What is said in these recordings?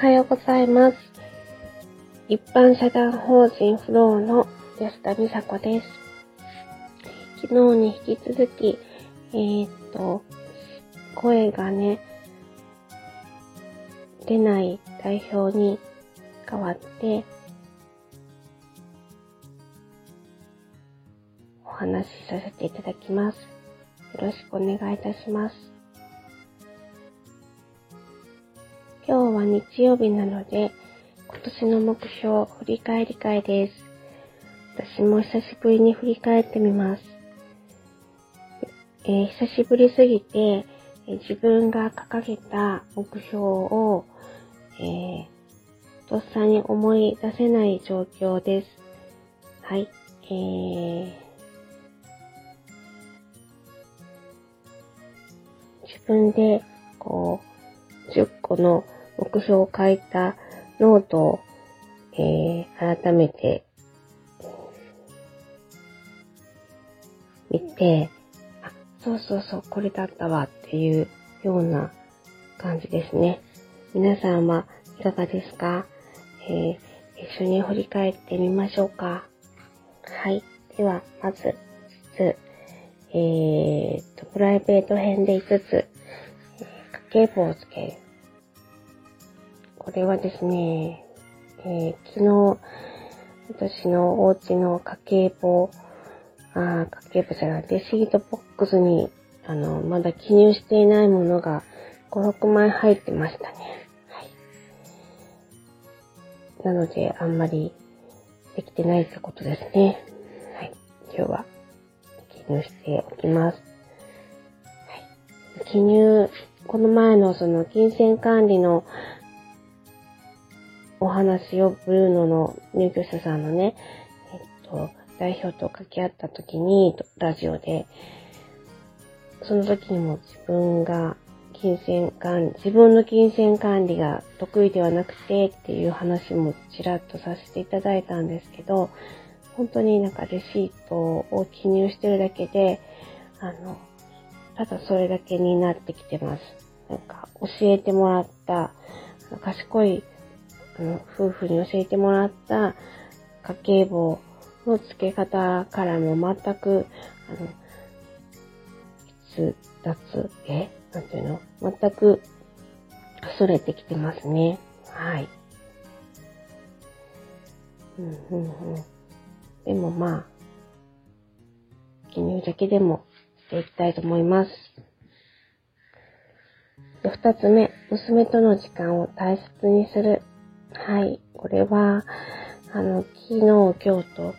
はようございます。一般社団法人フローの安田美佐子です。昨日に引き続き、えー、っと、声がね、出ない代表に代わって、お話しさせていただきます。よろしくお願いいたします。今日は日曜日なので、今年の目標振り返り会です。私も久しぶりに振り返ってみます。えー、久しぶりすぎて、えー、自分が掲げた目標を、えー、とっさに思い出せない状況です。はい。えー、自分で、こう、10個の目標を書いたノートを、えー、改めて見て、あ、そうそうそう、これだったわっていうような感じですね。皆さんはいかがですか、えー、一緒に振り返ってみましょうか。はい。では、まず5つ、えー、と、プライベート編で5つ、家計簿をつける。これはですね、えー、昨日、私のお家の家計簿、あ家計簿じゃない、レシートボックスに、あの、まだ記入していないものが5、6枚入ってましたね。はい。なので、あんまりできてないってことですね。はい。今日は記入しておきます。はい。記入、この前のその金銭管理のお話をブルーノの入居者さんのね、えっと、代表と掛け合った時に、ラジオで、その時にも自分が金銭管理、自分の金銭管理が得意ではなくてっていう話もちらっとさせていただいたんですけど、本当になんかレシートを記入してるだけで、あの、ただそれだけになってきてます。なんか教えてもらった、賢いの、夫婦に教えてもらった家計簿の付け方からも全く、あの、逸脱、え？なんていうの？全く、それてきてますね。はい。うんうんうん。でもまあ、記入だけでもしていきたいと思います。で、二つ目、娘との時間を大切にする。はい。これは、あの、昨日、今日と、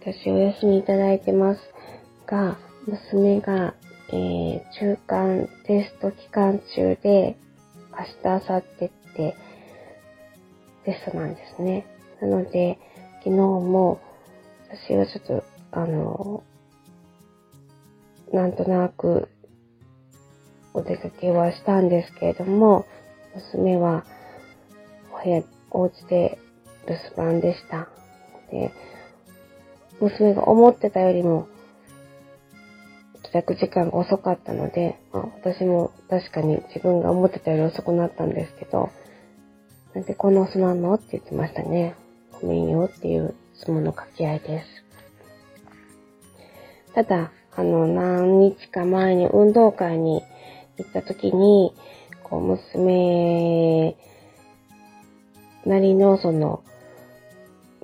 私お休みいただいてますが、娘が、えー、中間テスト期間中で、明日、明後日ってテストなんですね。なので、昨日も、私はちょっと、あの、なんとなく、お出かけはしたんですけれども、娘は、部屋、お家で留守番でした。で、娘が思ってたよりも、帰宅時間が遅かったので、まあ、私も確かに自分が思ってたより遅くなったんですけど、なんでこんな遅なんの？って言ってましたね。ごめんよっていう相撲の掛け合いです。ただ、あの、何日か前に運動会に行った時に、こう、娘なりのその、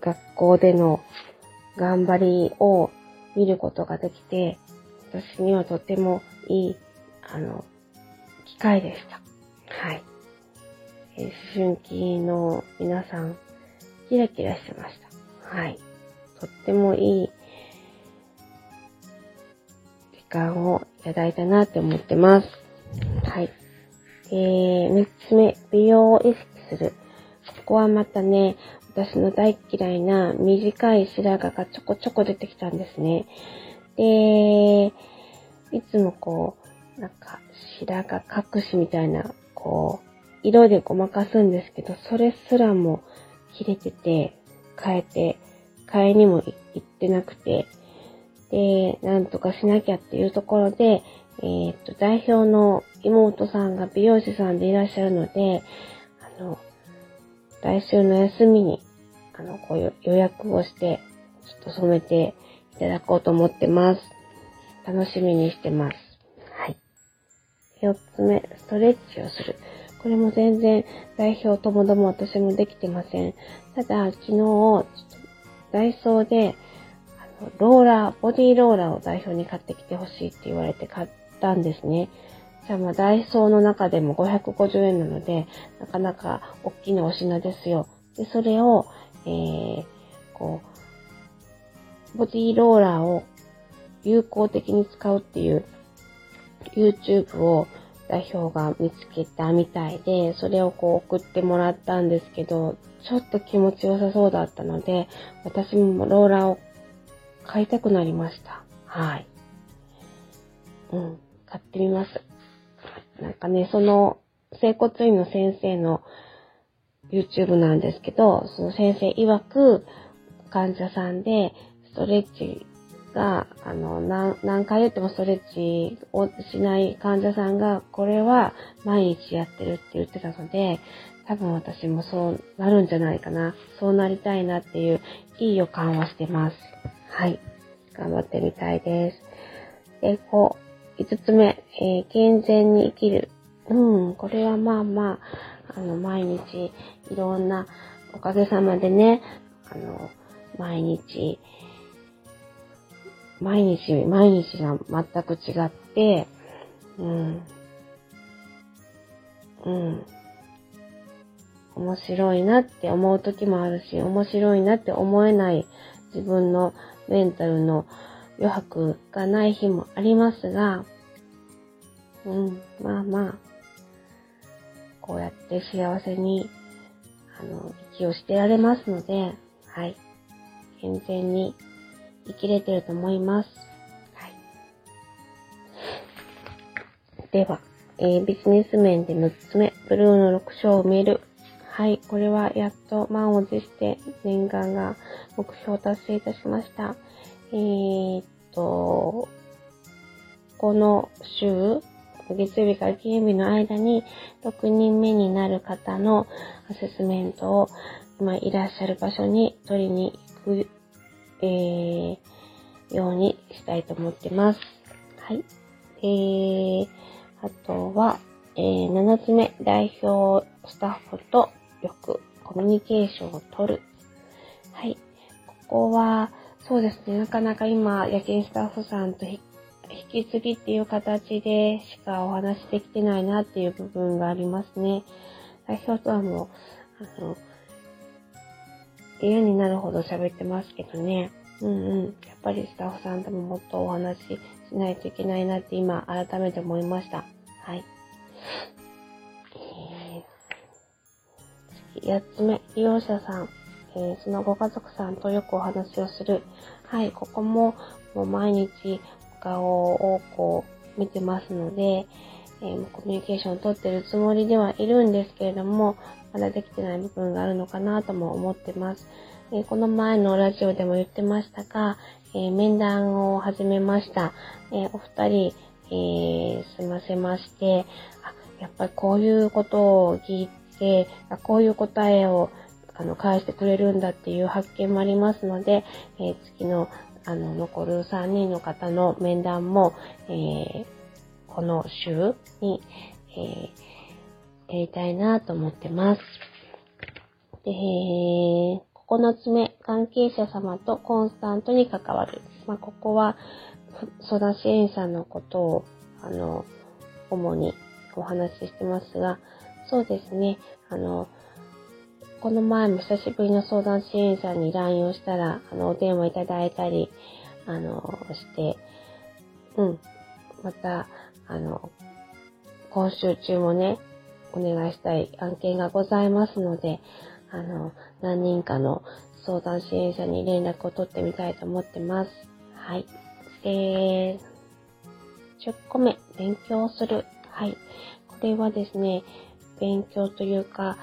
学校での頑張りを見ることができて、私にはとてもいい、あの、機会でした。はい。え思春期の皆さん、キラキラしてました。はい。とってもいい時間をいただいたなって思ってます。はい。えー、三つ目、美容を意識する。ここはまたね、私の大嫌いな短い白髪がちょこちょこ出てきたんですね。で、いつもこう、なんか白髪隠しみたいな、こう、色でごまかすんですけど、それすらも切れてて、変えて、変えにも行ってなくて、で、なんとかしなきゃっていうところで、えー、っと、代表の妹さんが美容師さんでいらっしゃるので、あの、来週の休みに、あの、こう予約をして、ちょっと染めていただこうと思ってます。楽しみにしてます。はい。四つ目、ストレッチをする。これも全然代表ともども私もできてません。ただ、昨日、ダイソーで、あの、ローラー、ボディーローラーを代表に買ってきてほしいって言われて買ったんですね。じゃあまあダイソーの中でも550円なので、なかなか大きなお品ですよ。で、それを、えー、こう、ボディーローラーを有効的に使うっていう YouTube を代表が見つけたみたいで、それをこう送ってもらったんですけど、ちょっと気持ちよさそうだったので、私もローラーを買いたくなりました。はい。うん、買ってみます。なんかね、その、整骨院の先生の YouTube なんですけど、その先生曰く、患者さんでストレッチが、あの、何、何回言ってもストレッチをしない患者さんが、これは毎日やってるって言ってたので、多分私もそうなるんじゃないかな。そうなりたいなっていういい予感はしてます。はい。頑張ってみたいです。で、こう、五つ目、えー、健全に生きる。うん、これはまあまあ、あの、毎日、いろんな、おかげさまでね、あの、毎日、毎日、毎日が全く違って、うん。うん。面白いなって思う時もあるし、面白いなって思えない自分のメンタルの余白がない日もありますが、うん、まあまあ、こうやって幸せに、あの、息をしてられますので、はい。健全に生きれてると思います。はい。では、えー、ビジネス面で6つ目、ブルーの6章を埋める。はい、これはやっと満を持して念願が目標を達成いたしました。えー、っと、この週、月曜日から金曜日の間に6人目になる方のアセスメントを今いらっしゃる場所に取りに行くえー、ようにしたいと思ってます。はい。えー、あとは、えー、7つ目、代表スタッフとよくコミュニケーションを取る。はい。ここは、そうですね、なかなか今、夜勤スタッフさんと引き継ぎっていう形でしかお話できてないなっていう部分がありますね。代表とはもう、あの、嫌になるほど喋ってますけどね。うんうん。やっぱりスタッフさんとももっとお話ししないといけないなって今改めて思いました。はい。えー、次、8つ目、利用者さん。えー、そのご家族さんとよくお話をする。はい、ここももう毎日顔をこう見てますので、えー、コミュニケーションをとってるつもりではいるんですけれども、まだできてない部分があるのかなとも思ってます。えー、この前のラジオでも言ってましたが、えー、面談を始めました。えお二人、え済ませまして、あ、やっぱりこういうことを聞いて、あこういう答えをあの返してくれるんだっていう発見もありますので、え次のあの残る3人の方の面談も、えこの週に、えやりたいなと思ってます。で、9つ目、関係者様とコンスタントに関わる。まあ、ここは、相談支援者のことを、あの、主にお話ししてますが、そうですね、あの、この前も久しぶりの相談支援者に LINE をしたら、あの、お電話いただいたり、あの、して、うん、また、あの、今週中もね、お願いしたい案件がございますので、あの、何人かの相談支援者に連絡を取ってみたいと思ってます。はい。で、10個目、勉強する。はい。これはですね、勉強というか、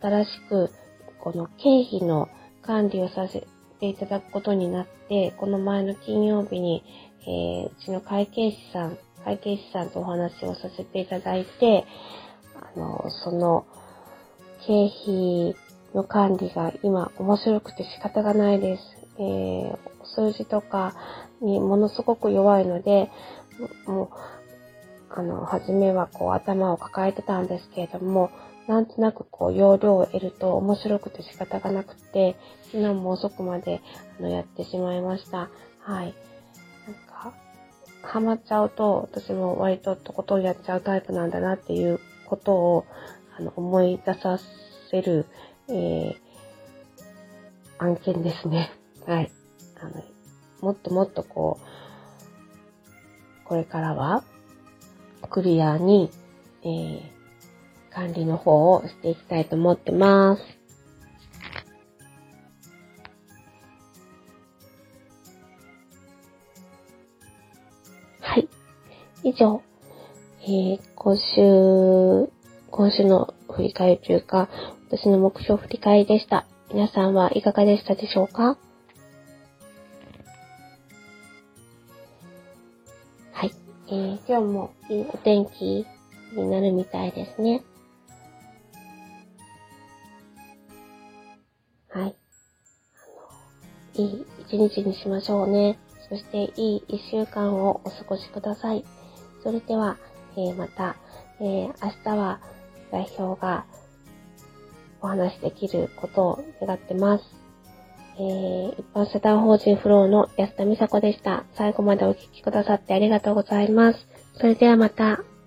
新しく、この経費の管理をさせていただくことになって、この前の金曜日に、えー、うちの会計士さん、会計士さんとお話をさせていただいて、あの、その、経費の管理が今面白くて仕方がないです。えー、数字とかにものすごく弱いので、もう、あの、初めはこう頭を抱えてたんですけれども、なんとなくこう容量を得ると面白くて仕方がなくて、昨日も遅くまであのやってしまいました。はい。なんか、ハマっちゃうと、私も割ととことんやっちゃうタイプなんだなっていうことを、あの、思い出させる、えー、案件ですね。はい。あの、もっともっとこう、これからは、クリアに、えー、管理の方をしていきたいと思ってます。はい。以上、えー、今週、今週の振り返りというか、私の目標振り返りでした。皆さんはいかがでしたでしょうか？はいえー、今日もいいお天気になるみたいですね。はい。あの、いい一日にしましょうね。そしていい一週間をお過ごしください。それでは、えー、また、えー、明日は代表がお話しできることを願ってます。えー、一般社団法人フローの安田美佐子でした。最後までお聴きくださってありがとうございます。それではまた。